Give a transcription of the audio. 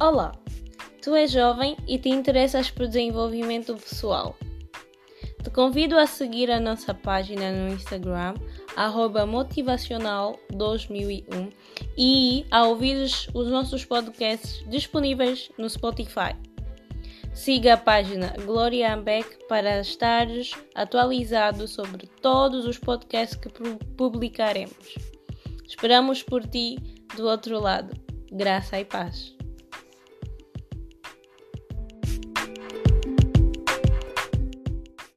Olá, tu és jovem e te interessas por desenvolvimento pessoal. Te convido a seguir a nossa página no Instagram, motivacional2001 e a ouvir os nossos podcasts disponíveis no Spotify. Siga a página Gloria Ambeck para estares atualizado sobre todos os podcasts que publicaremos. Esperamos por ti do outro lado. Graça e paz.